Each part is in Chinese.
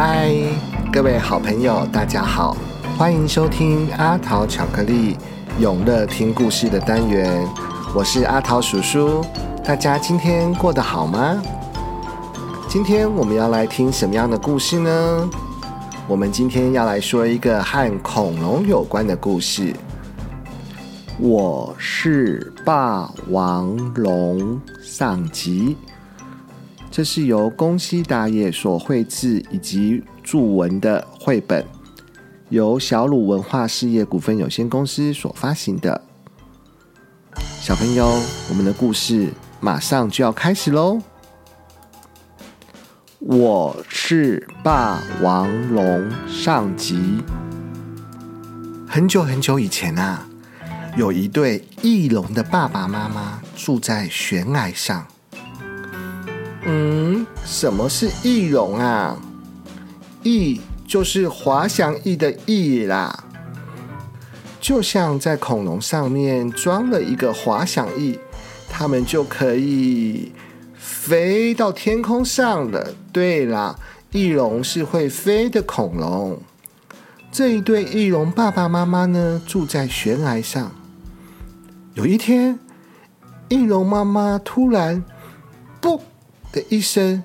嗨，各位好朋友，大家好，欢迎收听阿桃巧克力永乐听故事的单元，我是阿桃叔叔。大家今天过得好吗？今天我们要来听什么样的故事呢？我们今天要来说一个和恐龙有关的故事。我是霸王龙上集。这是由宫西达也所绘制以及注文的绘本，由小鲁文化事业股份有限公司所发行的。小朋友，我们的故事马上就要开始喽！我是霸王龙上集。很久很久以前啊，有一对翼龙的爸爸妈妈住在悬崖上。嗯，什么是翼龙啊？翼就是滑翔翼的翼啦，就像在恐龙上面装了一个滑翔翼，它们就可以飞到天空上了。对啦，翼龙是会飞的恐龙。这一对翼龙爸爸妈妈呢，住在悬崖上。有一天，翼龙妈妈突然不。的一声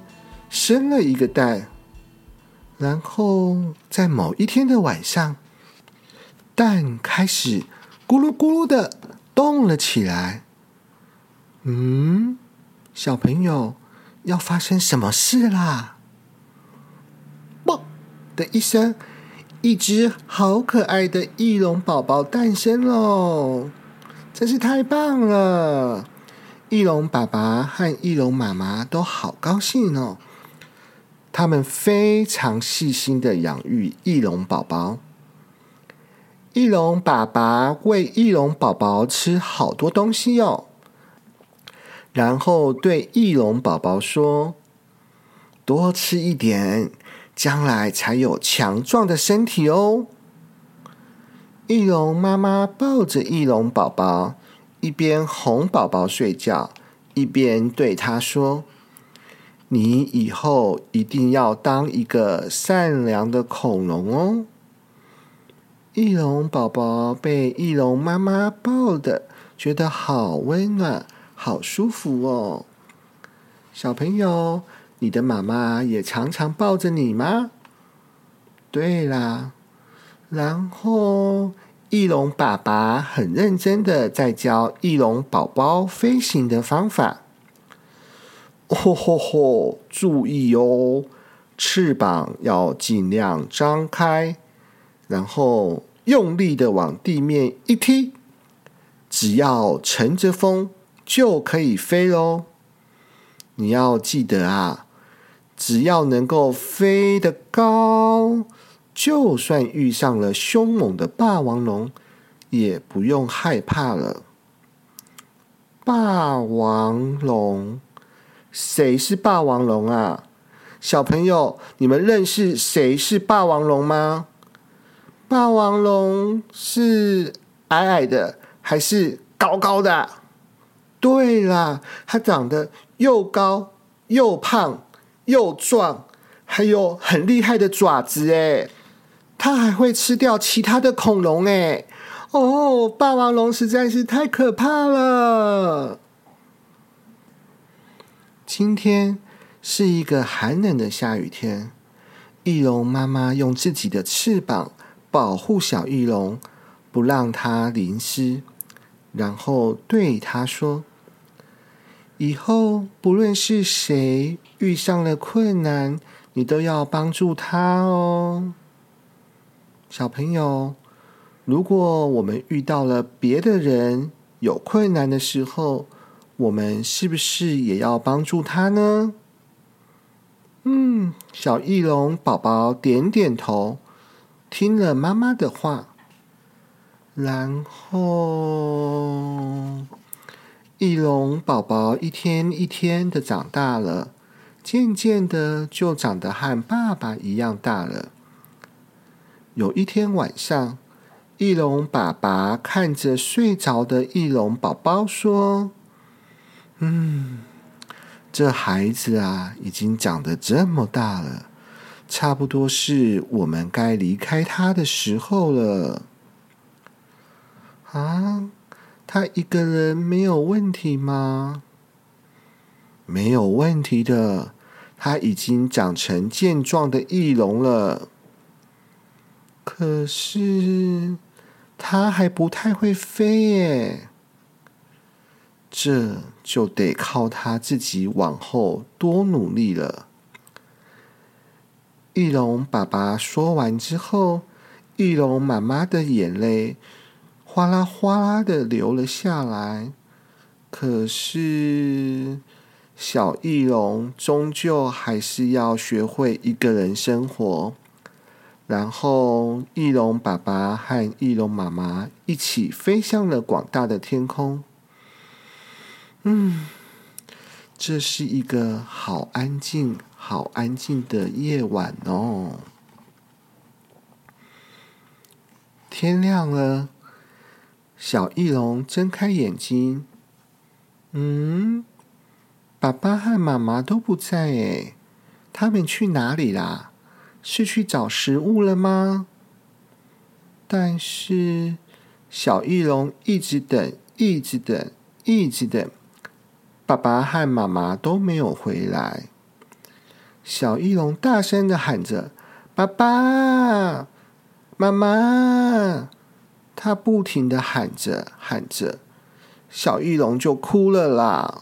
生了一个蛋，然后在某一天的晚上，蛋开始咕噜咕噜的动了起来。嗯，小朋友要发生什么事啦？啵的一声，一只好可爱的翼龙宝宝诞生喽！真是太棒了！翼龙爸爸和翼龙妈妈都好高兴哦，他们非常细心的养育翼龙宝宝。翼龙爸爸喂翼龙宝宝吃好多东西哦，然后对翼龙宝宝说：“多吃一点，将来才有强壮的身体哦。”翼龙妈妈抱着翼龙宝宝。一边哄宝宝睡觉，一边对他说：“你以后一定要当一个善良的恐龙哦。”翼龙宝宝被翼龙妈妈抱的，觉得好温暖，好舒服哦。小朋友，你的妈妈也常常抱着你吗？对啦，然后。翼龙爸爸很认真的在教翼龙宝宝飞行的方法。吼吼吼！注意哦，翅膀要尽量张开，然后用力的往地面一踢，只要乘着风就可以飞喽。你要记得啊，只要能够飞得高。就算遇上了凶猛的霸王龙，也不用害怕了。霸王龙，谁是霸王龙啊？小朋友，你们认识谁是霸王龙吗？霸王龙是矮矮的还是高高的？对啦，它长得又高又胖又壮，还有很厉害的爪子诶它还会吃掉其他的恐龙哎！哦，霸王龙实在是太可怕了。今天是一个寒冷的下雨天，翼龙妈妈用自己的翅膀保护小翼龙，不让它淋湿，然后对它说：“以后不论是谁遇上了困难，你都要帮助他哦。”小朋友，如果我们遇到了别的人有困难的时候，我们是不是也要帮助他呢？嗯，小翼龙宝宝点点头，听了妈妈的话，然后翼龙宝宝一天一天的长大了，渐渐的就长得和爸爸一样大了。有一天晚上，翼龙爸爸看着睡着的翼龙宝宝说：“嗯，这孩子啊，已经长得这么大了，差不多是我们该离开他的时候了。啊，他一个人没有问题吗？没有问题的，他已经长成健壮的翼龙了。可是它还不太会飞耶，这就得靠它自己往后多努力了。翼龙爸爸说完之后，翼龙妈妈的眼泪哗啦哗啦的流了下来。可是，小翼龙终究还是要学会一个人生活。然后，翼龙爸爸和翼龙妈妈一起飞向了广大的天空。嗯，这是一个好安静。好安静的夜晚哦，天亮了，小翼龙睁开眼睛，嗯，爸爸和妈妈都不在诶，他们去哪里啦？是去找食物了吗？但是小翼龙一直等，一直等，一直等，爸爸和妈妈都没有回来。小翼龙大声的喊着：“爸爸妈妈！”他不停的喊着喊着，小翼龙就哭了啦。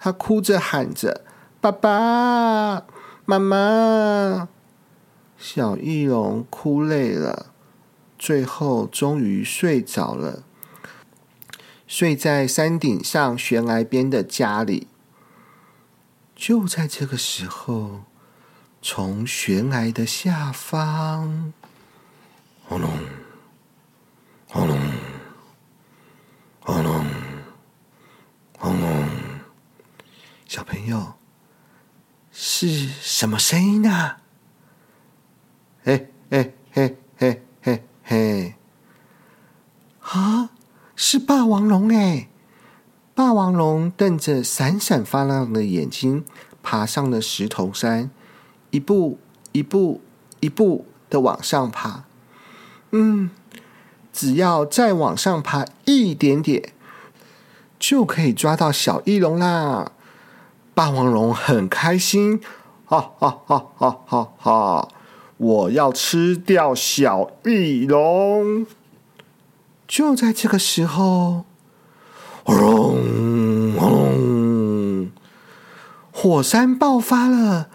他哭着喊着：“爸爸妈妈！”小翼龙哭累了，最后终于睡着了，睡在山顶上悬崖边的家里。就在这个时候。从悬崖的下方，轰隆，轰隆，轰隆，轰隆，小朋友，是什么声音呢？嘿，嘿，嘿，嘿，嘿，嘿！啊，是霸王龙哎！霸王龙瞪着闪闪发亮的眼睛，爬上了石头山。一步一步一步的往上爬，嗯，只要再往上爬一点点，就可以抓到小翼龙啦！霸王龙很开心，哈哈哈哈哈哈！我要吃掉小翼龙！就在这个时候，轰轰，火山爆发了！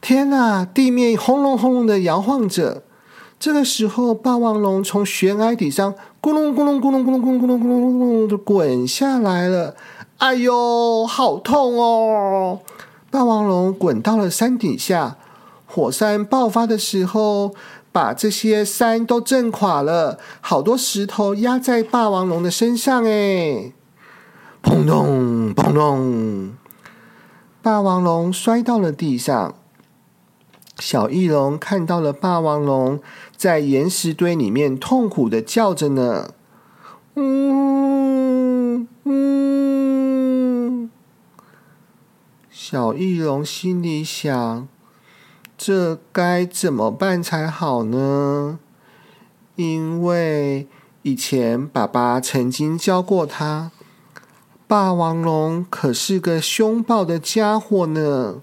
天呐！地面轰隆轰隆的摇晃着。这个时候，霸王龙从悬崖底上咕隆咕隆咕隆咕隆咕隆咕隆咕隆咕隆的滚下来了。哎呦，好痛哦！霸王龙滚到了山底下，火山爆发的时候，把这些山都震垮了，好多石头压在霸王龙的身上。哎，砰咚砰咚，霸王龙摔到了地上。小翼龙看到了霸王龙在岩石堆里面痛苦的叫着呢，嗯嗯。小翼龙心里想：这该怎么办才好呢？因为以前爸爸曾经教过他，霸王龙可是个凶暴的家伙呢。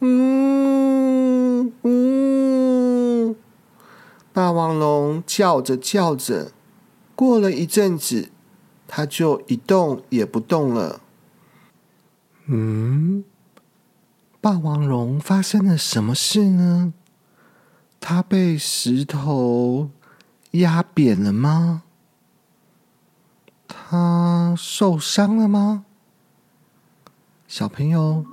嗯嗯，霸王龙叫着叫着，过了一阵子，它就一动也不动了。嗯，霸王龙发生了什么事呢？它被石头压扁了吗？它受伤了吗？小朋友。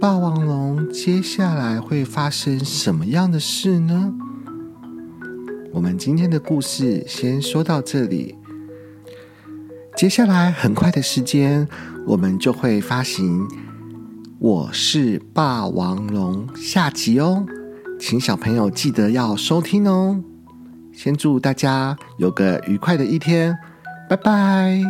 霸王龙接下来会发生什么样的事呢？我们今天的故事先说到这里。接下来很快的时间，我们就会发行《我是霸王龙》下集哦，请小朋友记得要收听哦。先祝大家有个愉快的一天，拜拜。